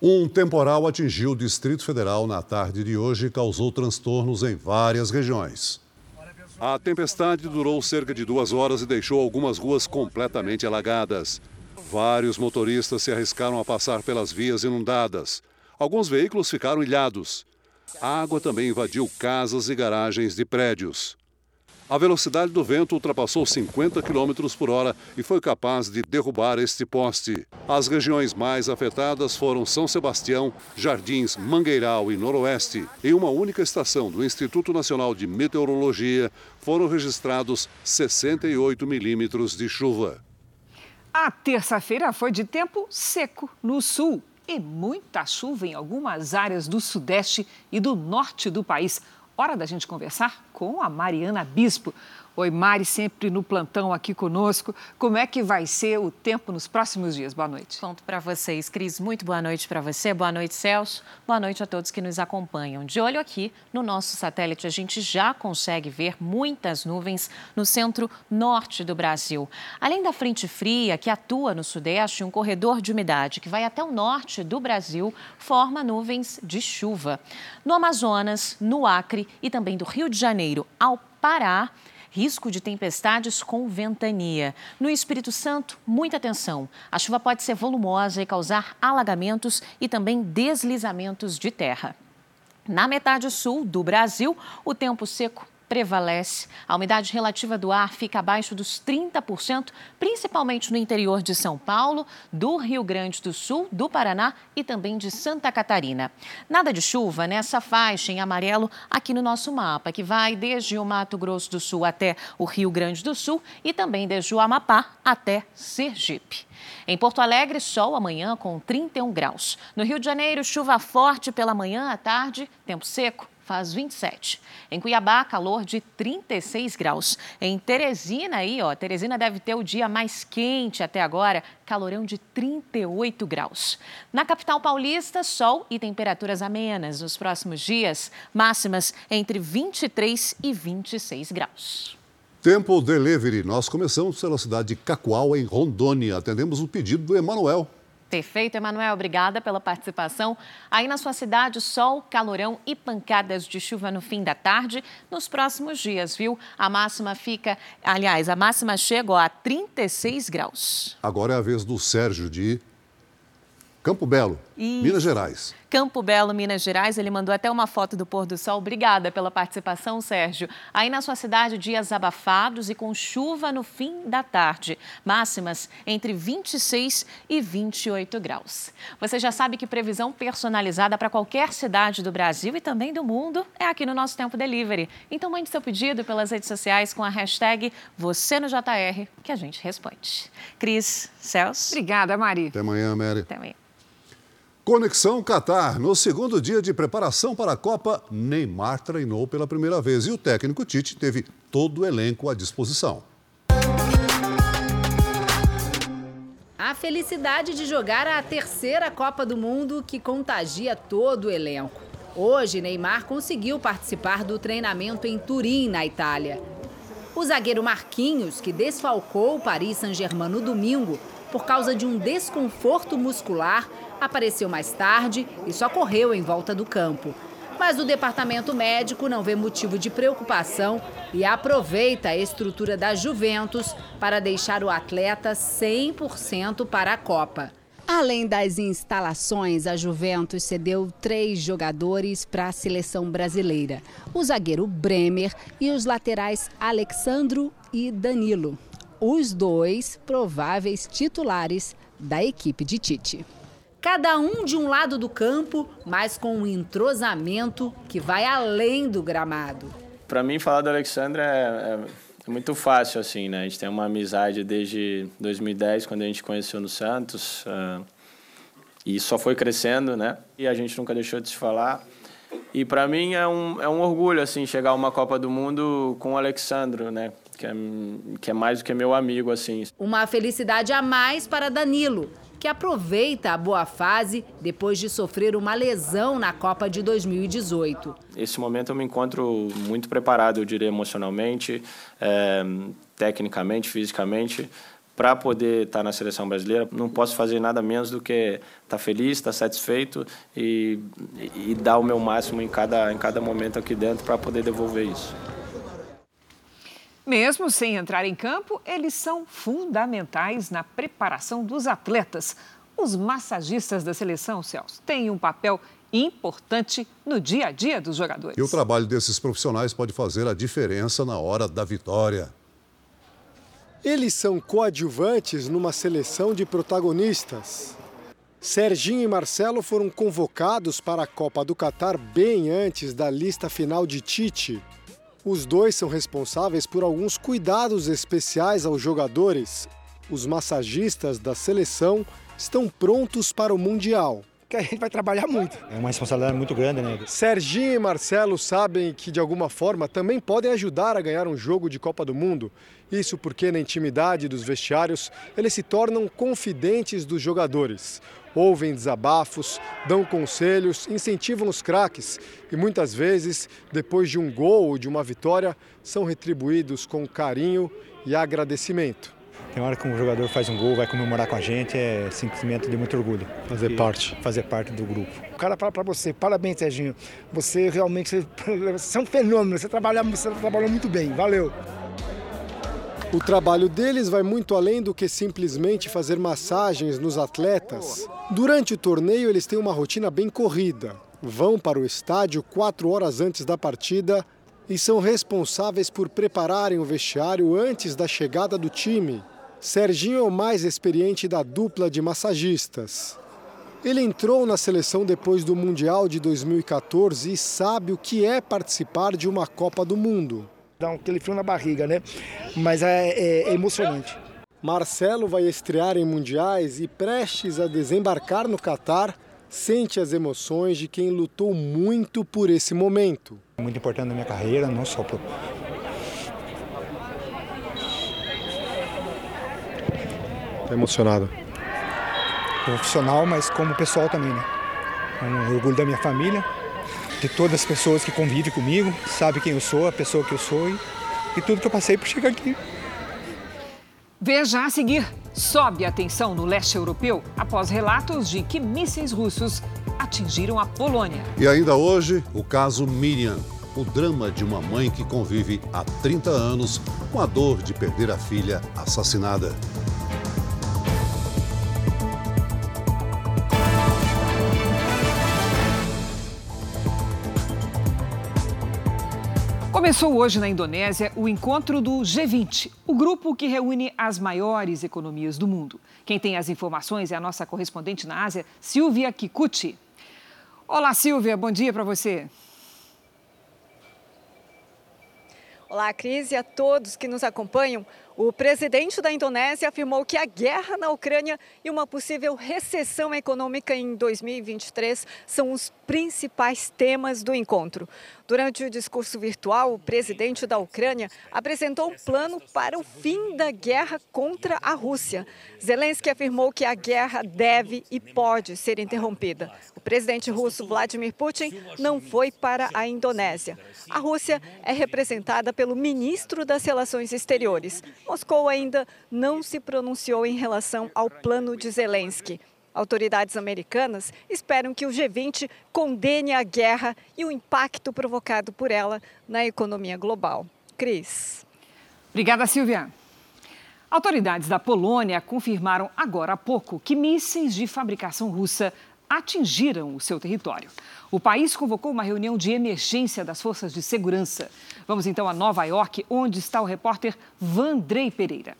Speaker 2: Um temporal atingiu o Distrito Federal na tarde de hoje e causou transtornos em várias regiões. A tempestade durou cerca de duas horas e deixou algumas ruas completamente alagadas. Vários motoristas se arriscaram a passar pelas vias inundadas. Alguns veículos ficaram ilhados. A água também invadiu casas e garagens de prédios. A velocidade do vento ultrapassou 50 km por hora e foi capaz de derrubar este poste. As regiões mais afetadas foram São Sebastião, Jardins, Mangueiral e Noroeste. Em uma única estação do Instituto Nacional de Meteorologia, foram registrados 68 milímetros de chuva.
Speaker 3: A terça-feira foi de tempo seco no sul e muita chuva em algumas áreas do sudeste e do norte do país. Hora da gente conversar com a Mariana Bispo. Oi, Mari, sempre no plantão aqui conosco. Como é que vai ser o tempo nos próximos dias? Boa noite.
Speaker 42: Conto para vocês, Cris. Muito boa noite para você. Boa noite, Celso. Boa noite a todos que nos acompanham. De olho aqui no nosso satélite, a gente já consegue ver muitas nuvens no centro-norte do Brasil. Além da frente fria que atua no sudeste, um corredor de umidade que vai até o norte do Brasil forma nuvens de chuva. No Amazonas, no Acre e também do Rio de Janeiro ao Pará, risco de tempestades com ventania. No Espírito Santo, muita atenção. A chuva pode ser volumosa e causar alagamentos e também deslizamentos de terra. Na metade sul do Brasil, o tempo seco prevalece. A umidade relativa do ar fica abaixo dos 30%, principalmente no interior de São Paulo, do Rio Grande do Sul, do Paraná e também de Santa Catarina. Nada de chuva nessa faixa em amarelo aqui no nosso mapa, que vai desde o Mato Grosso do Sul até o Rio Grande do Sul e também desde o Amapá até Sergipe. Em Porto Alegre, sol amanhã com 31 graus. No Rio de Janeiro, chuva forte pela manhã à tarde, tempo seco faz 27. Em Cuiabá, calor de 36 graus. Em Teresina, aí, ó, Teresina deve ter o dia mais quente até agora, calorão de 38 graus. Na capital paulista, sol e temperaturas amenas nos próximos dias, máximas entre 23 e 26 graus.
Speaker 2: Tempo Delivery. Nós começamos pela cidade de Cacoal, em Rondônia. Atendemos o pedido do Emanuel.
Speaker 42: Perfeito, Emanuel. Obrigada pela participação. Aí na sua cidade, sol, calorão e pancadas de chuva no fim da tarde nos próximos dias, viu? A máxima fica, aliás, a máxima chega a 36 graus.
Speaker 2: Agora é a vez do Sérgio de Campo Belo, Isso. Minas Gerais.
Speaker 42: Campo Belo, Minas Gerais. Ele mandou até uma foto do pôr do sol. Obrigada pela participação, Sérgio. Aí na sua cidade, dias abafados e com chuva no fim da tarde. Máximas entre 26 e 28 graus. Você já sabe que previsão personalizada para qualquer cidade do Brasil e também do mundo é aqui no nosso Tempo Delivery. Então mande seu pedido pelas redes sociais com a hashtag você no JR que a gente responde. Cris, Celso.
Speaker 3: Obrigada, Mari.
Speaker 2: Até amanhã, Mary.
Speaker 42: Até amanhã.
Speaker 2: Conexão Qatar. No segundo dia de preparação para a Copa, Neymar treinou pela primeira vez e o técnico Tite teve todo o elenco à disposição.
Speaker 43: A felicidade de jogar a terceira Copa do Mundo que contagia todo o elenco. Hoje, Neymar conseguiu participar do treinamento em Turim, na Itália. O zagueiro Marquinhos, que desfalcou o Paris Saint-Germain no domingo por causa de um desconforto muscular, Apareceu mais tarde e só correu em volta do campo. Mas o departamento médico não vê motivo de preocupação e aproveita a estrutura da Juventus para deixar o atleta 100% para a Copa. Além das instalações, a Juventus cedeu três jogadores para a seleção brasileira: o zagueiro Bremer e os laterais Alexandro e Danilo. Os dois prováveis titulares da equipe de Tite cada um de um lado do campo, mas com um entrosamento que vai além do gramado.
Speaker 44: Para mim, falar do Alexandre é, é, é, muito fácil, assim, né? A gente tem uma amizade desde 2010, quando a gente conheceu no Santos, uh, e só foi crescendo, né? E a gente nunca deixou de se falar. E para mim é um, é um orgulho, assim, chegar a uma Copa do Mundo com o Alexandre, né? Que é, que é mais do que meu amigo, assim.
Speaker 43: Uma felicidade a mais para Danilo, que aproveita a boa fase depois de sofrer uma lesão na Copa de 2018.
Speaker 44: Esse momento eu me encontro muito preparado, eu diria, emocionalmente, é, tecnicamente, fisicamente, para poder estar tá na seleção brasileira. Não posso fazer nada menos do que estar tá feliz, estar tá satisfeito e, e dar o meu máximo em cada, em cada momento aqui dentro para poder devolver isso.
Speaker 3: Mesmo sem entrar em campo, eles são fundamentais na preparação dos atletas. Os massagistas da seleção, Celso, têm um papel importante no dia a dia dos jogadores.
Speaker 2: E o trabalho desses profissionais pode fazer a diferença na hora da vitória.
Speaker 45: Eles são coadjuvantes numa seleção de protagonistas. Serginho e Marcelo foram convocados para a Copa do Catar bem antes da lista final de Tite. Os dois são responsáveis por alguns cuidados especiais aos jogadores. Os massagistas da seleção estão prontos para o Mundial.
Speaker 46: Que a gente vai trabalhar muito. É uma responsabilidade muito grande, né?
Speaker 45: Serginho e Marcelo sabem que, de alguma forma, também podem ajudar a ganhar um jogo de Copa do Mundo. Isso porque, na intimidade dos vestiários, eles se tornam confidentes dos jogadores ouvem desabafos, dão conselhos, incentivam os craques e muitas vezes, depois de um gol ou de uma vitória, são retribuídos com carinho e agradecimento.
Speaker 46: Tem hora que um jogador faz um gol, vai comemorar com a gente, é sentimento de muito orgulho.
Speaker 45: Fazer parte.
Speaker 46: Fazer parte do grupo. O cara fala para você, parabéns, Serginho. Você realmente você é um fenômeno, você, trabalha, você trabalhou muito bem, valeu.
Speaker 45: O trabalho deles vai muito além do que simplesmente fazer massagens nos atletas. Durante o torneio, eles têm uma rotina bem corrida. Vão para o estádio quatro horas antes da partida e são responsáveis por prepararem o vestiário antes da chegada do time. Serginho é o mais experiente da dupla de massagistas. Ele entrou na seleção depois do Mundial de 2014 e sabe o que é participar de uma Copa do Mundo
Speaker 46: dá aquele frio na barriga, né? Mas é, é, é emocionante.
Speaker 45: Marcelo vai estrear em mundiais e prestes a desembarcar no Catar, sente as emoções de quem lutou muito por esse momento.
Speaker 46: Muito importante na minha carreira, não só
Speaker 45: Tá emocionado?
Speaker 46: Profissional, mas como pessoal também, né? É um orgulho da minha família, de todas as pessoas que convivem comigo, sabe quem eu sou, a pessoa que eu sou e, e tudo que eu passei para chegar aqui.
Speaker 3: Veja a seguir. Sobe a tensão no leste europeu após relatos de que mísseis russos atingiram a Polônia.
Speaker 2: E ainda hoje, o caso Miriam. O drama de uma mãe que convive há 30 anos com a dor de perder a filha assassinada.
Speaker 3: Começou hoje na Indonésia o encontro do G20, o grupo que reúne as maiores economias do mundo. Quem tem as informações é a nossa correspondente na Ásia, Silvia Kikuchi. Olá, Silvia, bom dia para você.
Speaker 47: Olá, Cris, e a todos que nos acompanham. O presidente da Indonésia afirmou que a guerra na Ucrânia e uma possível recessão econômica em 2023 são os principais temas do encontro. Durante o discurso virtual, o presidente da Ucrânia apresentou um plano para o fim da guerra contra a Rússia. Zelensky afirmou que a guerra deve e pode ser interrompida. O presidente russo Vladimir Putin não foi para a Indonésia. A Rússia é representada pelo ministro das Relações Exteriores. Moscou ainda não se pronunciou em relação ao plano de Zelensky. Autoridades americanas esperam que o G20 condene a guerra e o impacto provocado por ela na economia global. Cris.
Speaker 3: Obrigada, Silvia. Autoridades da Polônia confirmaram agora há pouco que mísseis de fabricação russa atingiram o seu território. O país convocou uma reunião de emergência das forças de segurança. Vamos então a Nova York, onde está o repórter Vandrei Pereira.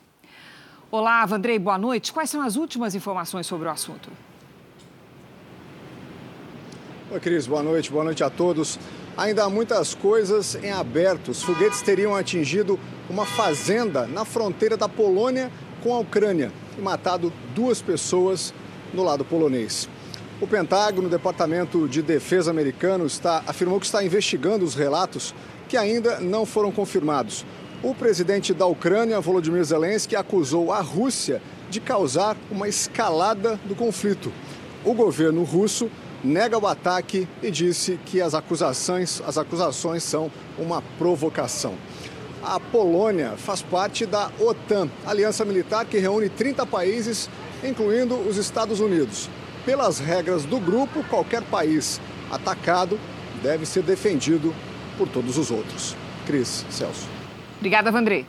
Speaker 3: Olá, Vandrei, boa noite. Quais são as últimas informações sobre o assunto?
Speaker 30: Oi, Cris, boa noite, boa noite a todos. Ainda há muitas coisas em aberto. Os foguetes teriam atingido uma fazenda na fronteira da Polônia com a Ucrânia e matado duas pessoas no lado polonês. O Pentágono, o Departamento de Defesa americano, está, afirmou que está investigando os relatos que ainda não foram confirmados. O presidente da Ucrânia, Volodymyr Zelensky, acusou a Rússia de causar uma escalada do conflito. O governo russo nega o ataque e disse que as acusações, as acusações são uma provocação. A Polônia faz parte da OTAN, aliança militar que reúne 30 países, incluindo os Estados Unidos. Pelas regras do grupo, qualquer país atacado deve ser defendido por todos os outros. Cris, Celso.
Speaker 3: Obrigada, Vandrei.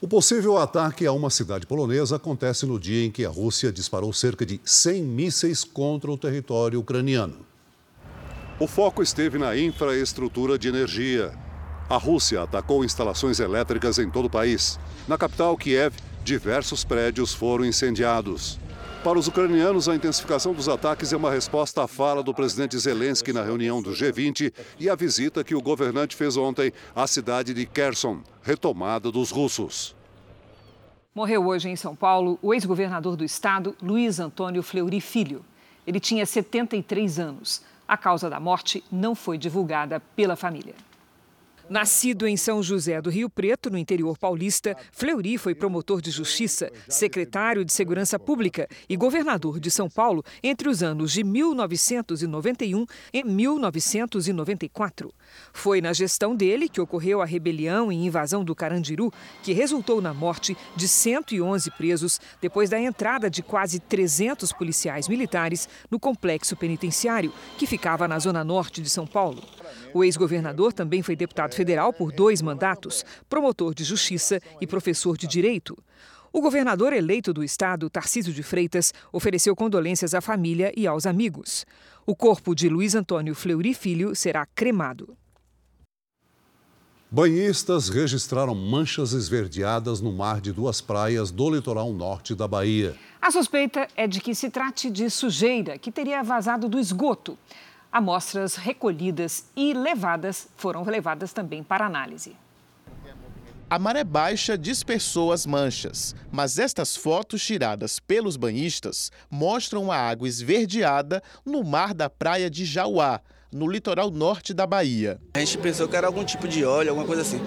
Speaker 2: O possível ataque a uma cidade polonesa acontece no dia em que a Rússia disparou cerca de 100 mísseis contra o território ucraniano. O foco esteve na infraestrutura de energia. A Rússia atacou instalações elétricas em todo o país. Na capital, Kiev, diversos prédios foram incendiados. Para os ucranianos, a intensificação dos ataques é uma resposta à fala do presidente Zelensky na reunião do G20 e à visita que o governante fez ontem à cidade de Kherson, retomada dos russos.
Speaker 3: Morreu hoje em São Paulo o ex-governador do estado, Luiz Antônio Fleury Filho. Ele tinha 73 anos. A causa da morte não foi divulgada pela família. Nascido em São José do Rio Preto, no interior paulista, Fleury foi promotor de justiça, secretário de Segurança Pública e governador de São Paulo entre os anos de 1991 e 1994. Foi na gestão dele que ocorreu a rebelião e invasão do Carandiru, que resultou na morte de 111 presos depois da entrada de quase 300 policiais militares no complexo penitenciário, que ficava na zona norte de São Paulo. O ex-governador também foi deputado federal por dois mandatos, promotor de justiça e professor de direito. O governador eleito do estado, Tarcísio de Freitas, ofereceu condolências à família e aos amigos. O corpo de Luiz Antônio Fleury Filho será cremado.
Speaker 2: Banhistas registraram manchas esverdeadas no mar de duas praias do litoral norte da Bahia.
Speaker 3: A suspeita é de que se trate de sujeira que teria vazado do esgoto. Amostras recolhidas e levadas foram levadas também para análise.
Speaker 48: A maré baixa dispersou as manchas, mas estas fotos tiradas pelos banhistas mostram a água esverdeada no mar da praia de Jauá, no litoral norte da Bahia.
Speaker 49: A gente pensou que era algum tipo de óleo, alguma coisa assim.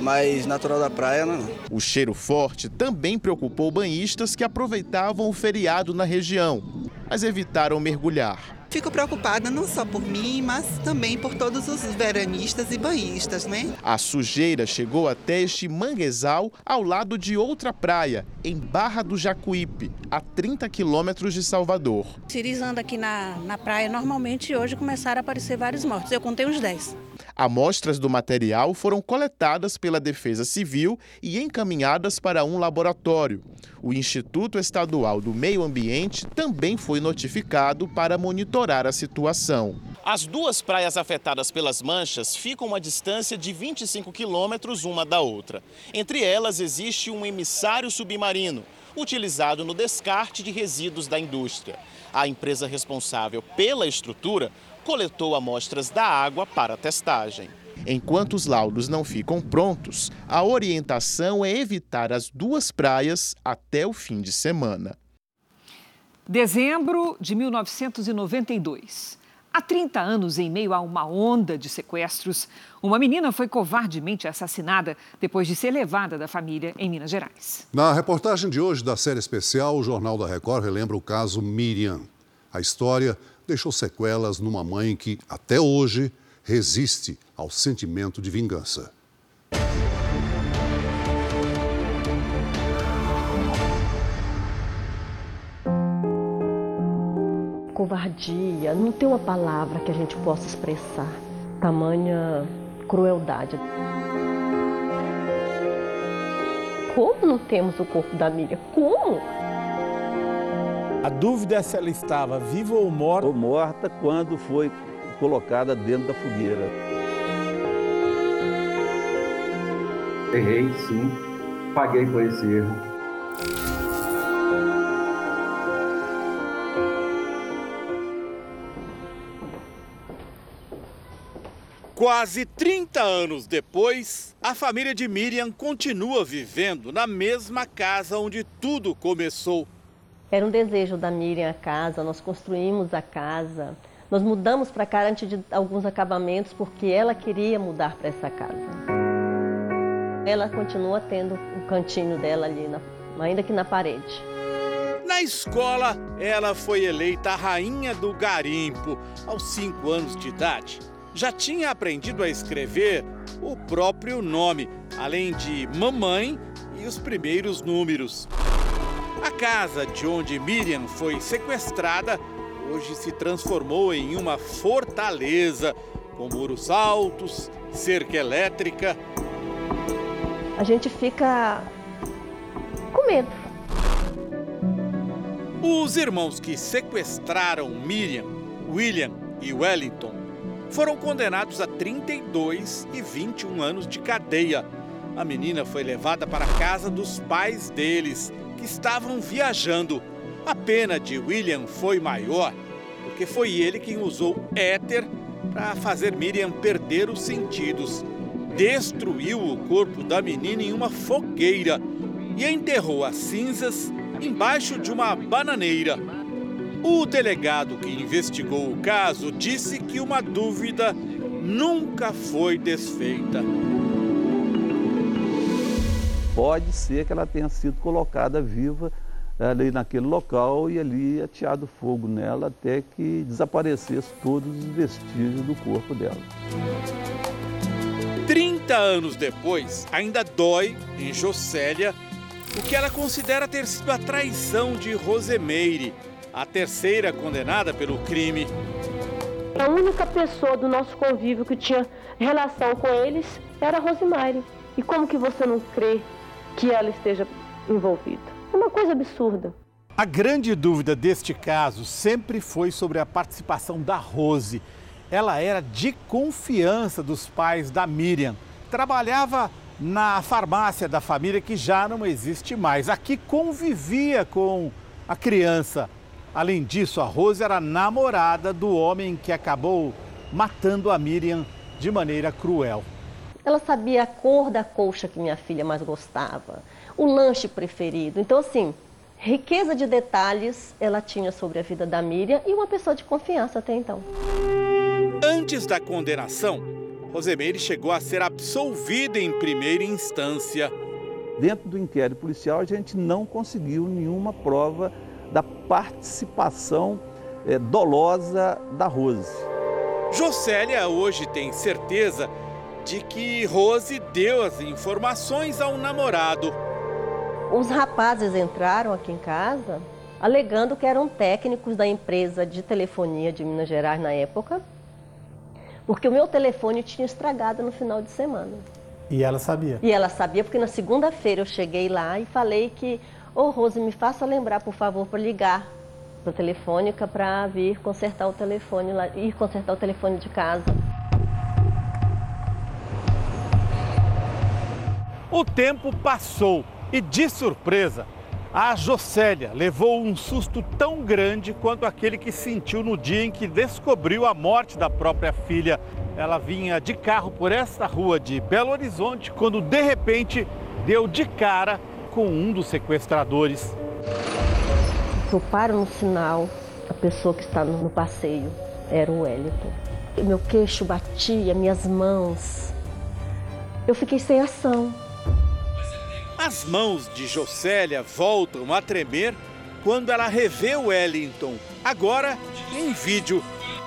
Speaker 49: Mas natural da praia, não.
Speaker 48: O cheiro forte também preocupou banhistas que aproveitavam o feriado na região, mas evitaram mergulhar.
Speaker 50: Fico preocupada não só por mim, mas também por todos os veranistas e banhistas, né?
Speaker 48: A sujeira chegou até este manguezal ao lado de outra praia, em Barra do Jacuípe, a 30 quilômetros de Salvador.
Speaker 51: Cirizando aqui na, na praia, normalmente hoje começaram a aparecer vários mortos. Eu contei uns 10.
Speaker 48: Amostras do material foram coletadas pela Defesa Civil e encaminhadas para um laboratório. O Instituto Estadual do Meio Ambiente também foi notificado para monitorar a situação. As duas praias afetadas pelas manchas ficam a uma distância de 25 quilômetros uma da outra. Entre elas existe um emissário submarino, utilizado no descarte de resíduos da indústria. A empresa responsável pela estrutura coletou amostras da água para testagem. Enquanto os laudos não ficam prontos, a orientação é evitar as duas praias até o fim de semana.
Speaker 3: Dezembro de 1992. Há 30 anos, em meio a uma onda de sequestros, uma menina foi covardemente assassinada depois de ser levada da família em Minas Gerais.
Speaker 2: Na reportagem de hoje da série especial, o Jornal da Record relembra o caso Miriam. A história deixou sequelas numa mãe que, até hoje, resiste ao sentimento de vingança.
Speaker 52: covardia, não tem uma palavra que a gente possa expressar. Tamanha crueldade. Como não temos o corpo da Miriam? Como?
Speaker 53: A dúvida é se ela estava viva ou morta.
Speaker 54: Ou morta quando foi colocada dentro da fogueira.
Speaker 38: Errei, sim. Paguei por esse erro.
Speaker 55: Quase 30 anos depois, a família de Miriam continua vivendo na mesma casa onde tudo começou.
Speaker 52: Era um desejo da Miriam a casa, nós construímos a casa. Nós mudamos para cá antes de alguns acabamentos porque ela queria mudar para essa casa. Ela continua tendo o cantinho dela ali, na, ainda que na parede.
Speaker 55: Na escola, ela foi eleita a rainha do garimpo aos 5 anos de idade já tinha aprendido a escrever o próprio nome, além de mamãe e os primeiros números. A casa de onde Miriam foi sequestrada hoje se transformou em uma fortaleza, com muros altos, cerca elétrica.
Speaker 52: A gente fica com medo.
Speaker 55: Os irmãos que sequestraram Miriam, William e Wellington foram condenados a 32 e 21 anos de cadeia. A menina foi levada para a casa dos pais deles, que estavam viajando. A pena de William foi maior, porque foi ele quem usou éter para fazer Miriam perder os sentidos. Destruiu o corpo da menina em uma fogueira e enterrou as cinzas embaixo de uma bananeira. O delegado que investigou o caso disse que uma dúvida nunca foi desfeita.
Speaker 56: Pode ser que ela tenha sido colocada viva ali naquele local e ali ateado fogo nela até que desaparecesse todos os vestígios do corpo dela.
Speaker 55: 30 anos depois, ainda dói em Jocélia o que ela considera ter sido a traição de Rosemeire a terceira condenada pelo crime.
Speaker 52: A única pessoa do nosso convívio que tinha relação com eles era a Rosemary. E como que você não crê que ela esteja envolvida? Uma coisa absurda.
Speaker 53: A grande dúvida deste caso sempre foi sobre a participação da Rose. Ela era de confiança dos pais da Miriam. Trabalhava na farmácia da família que já não existe mais. Aqui convivia com a criança. Além disso, a Rose era namorada do homem que acabou matando a Miriam de maneira cruel.
Speaker 52: Ela sabia a cor da colcha que minha filha mais gostava, o lanche preferido. Então, assim, riqueza de detalhes ela tinha sobre a vida da Miriam e uma pessoa de confiança até então.
Speaker 55: Antes da condenação, Rosemeire chegou a ser absolvida em primeira instância.
Speaker 56: Dentro do inquérito policial, a gente não conseguiu nenhuma prova da participação é, dolosa da Rose.
Speaker 55: Jocélia hoje tem certeza de que Rose deu as informações ao namorado.
Speaker 52: Os rapazes entraram aqui em casa alegando que eram técnicos da empresa de telefonia de Minas Gerais na época, porque o meu telefone tinha estragado no final de semana.
Speaker 53: E ela sabia?
Speaker 52: E ela sabia, porque na segunda-feira eu cheguei lá e falei que Ô, oh, Rose, me faça lembrar, por favor, para ligar para a telefônica para vir consertar o telefone lá, ir consertar o telefone de casa.
Speaker 55: O tempo passou e, de surpresa, a Jocélia levou um susto tão grande quanto aquele que sentiu no dia em que descobriu a morte da própria filha. Ela vinha de carro por esta rua de Belo Horizonte quando, de repente, deu de cara com um dos sequestradores.
Speaker 52: Eu paro no sinal, a pessoa que está no passeio era o Wellington. Meu queixo batia, minhas mãos. Eu fiquei sem ação.
Speaker 55: As mãos de Jocélia voltam a tremer quando ela revê o Wellington, agora em vídeo.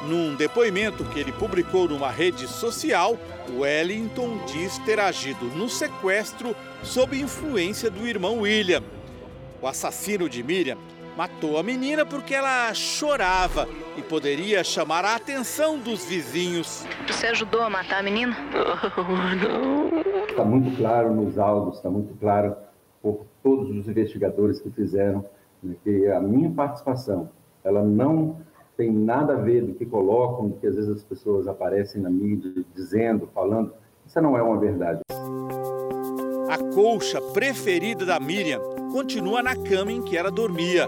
Speaker 55: Num depoimento que ele publicou numa rede social, Wellington diz ter agido no sequestro sob influência do irmão William. O assassino de Miriam Matou a menina porque ela chorava e poderia chamar a atenção dos vizinhos.
Speaker 57: Você ajudou a matar a menina? [LAUGHS]
Speaker 38: Não. Está muito claro nos áudios, está muito claro por todos os investigadores que fizeram né, que a minha participação, ela não tem nada a ver do que colocam, do que às vezes as pessoas aparecem na mídia dizendo, falando. Isso não é uma verdade.
Speaker 55: A colcha preferida da Miriam continua na cama em que ela dormia.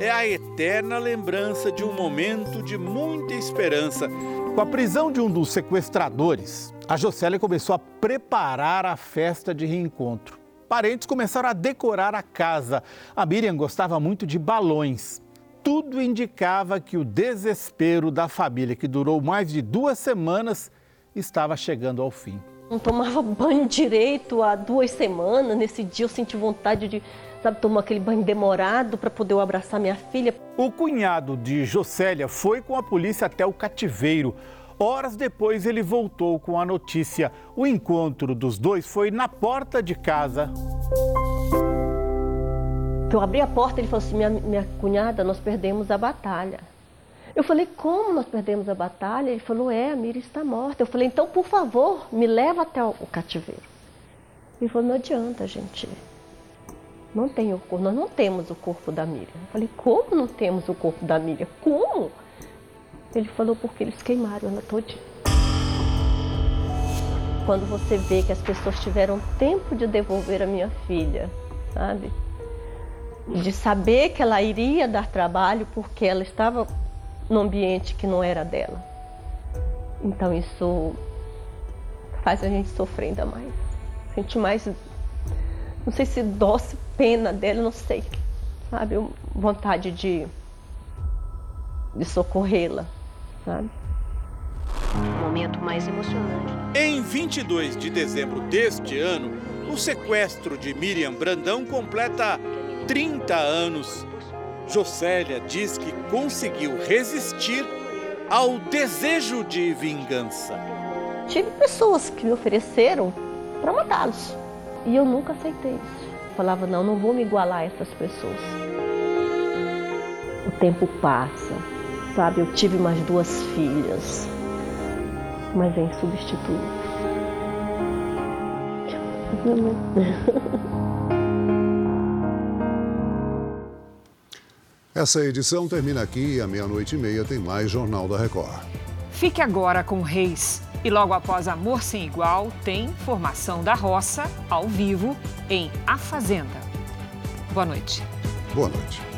Speaker 55: É a eterna lembrança de um momento de muita esperança.
Speaker 53: Com a prisão de um dos sequestradores, a Jocélia começou a preparar a festa de reencontro. Parentes começaram a decorar a casa. A Miriam gostava muito de balões tudo indicava que o desespero da família, que durou mais de duas semanas, estava chegando ao fim.
Speaker 52: Não tomava banho direito há duas semanas. Nesse dia eu senti vontade de sabe, tomar aquele banho demorado para poder eu abraçar minha filha.
Speaker 53: O cunhado de Jocélia foi com a polícia até o cativeiro. Horas depois ele voltou com a notícia. O encontro dos dois foi na porta de casa.
Speaker 52: Eu abri a porta e ele falou assim: minha, minha cunhada, nós perdemos a batalha. Eu falei: como nós perdemos a batalha? Ele falou: é, a Miriam está morta. Eu falei: então, por favor, me leva até o cativeiro. Ele falou: não adianta, gente. Não tem o corpo, nós não temos o corpo da Miriam. Eu falei: como não temos o corpo da Miriam? Como? Ele falou: porque eles queimaram ela todinha. Quando você vê que as pessoas tiveram tempo de devolver a minha filha, sabe? de saber que ela iria dar trabalho porque ela estava num ambiente que não era dela. Então isso faz a gente sofrer ainda mais. Sente mais, não sei se dó, se pena dela, não sei. Sabe, vontade de, de socorrê-la, sabe?
Speaker 57: Momento mais emocionante.
Speaker 55: Em 22 de dezembro deste ano, o sequestro de Miriam Brandão completa 30 anos, Jocélia diz que conseguiu resistir ao desejo de vingança.
Speaker 52: Tive pessoas que me ofereceram para matá-los e eu nunca aceitei isso. Falava, não, não vou me igualar a essas pessoas. O tempo passa, sabe? Eu tive mais duas filhas, mas é insubstituível. [LAUGHS]
Speaker 2: Essa edição termina aqui e à meia-noite e meia tem mais Jornal da Record.
Speaker 3: Fique agora com Reis. E logo após Amor Sem Igual, tem Formação da Roça, ao vivo, em A Fazenda. Boa noite.
Speaker 2: Boa noite.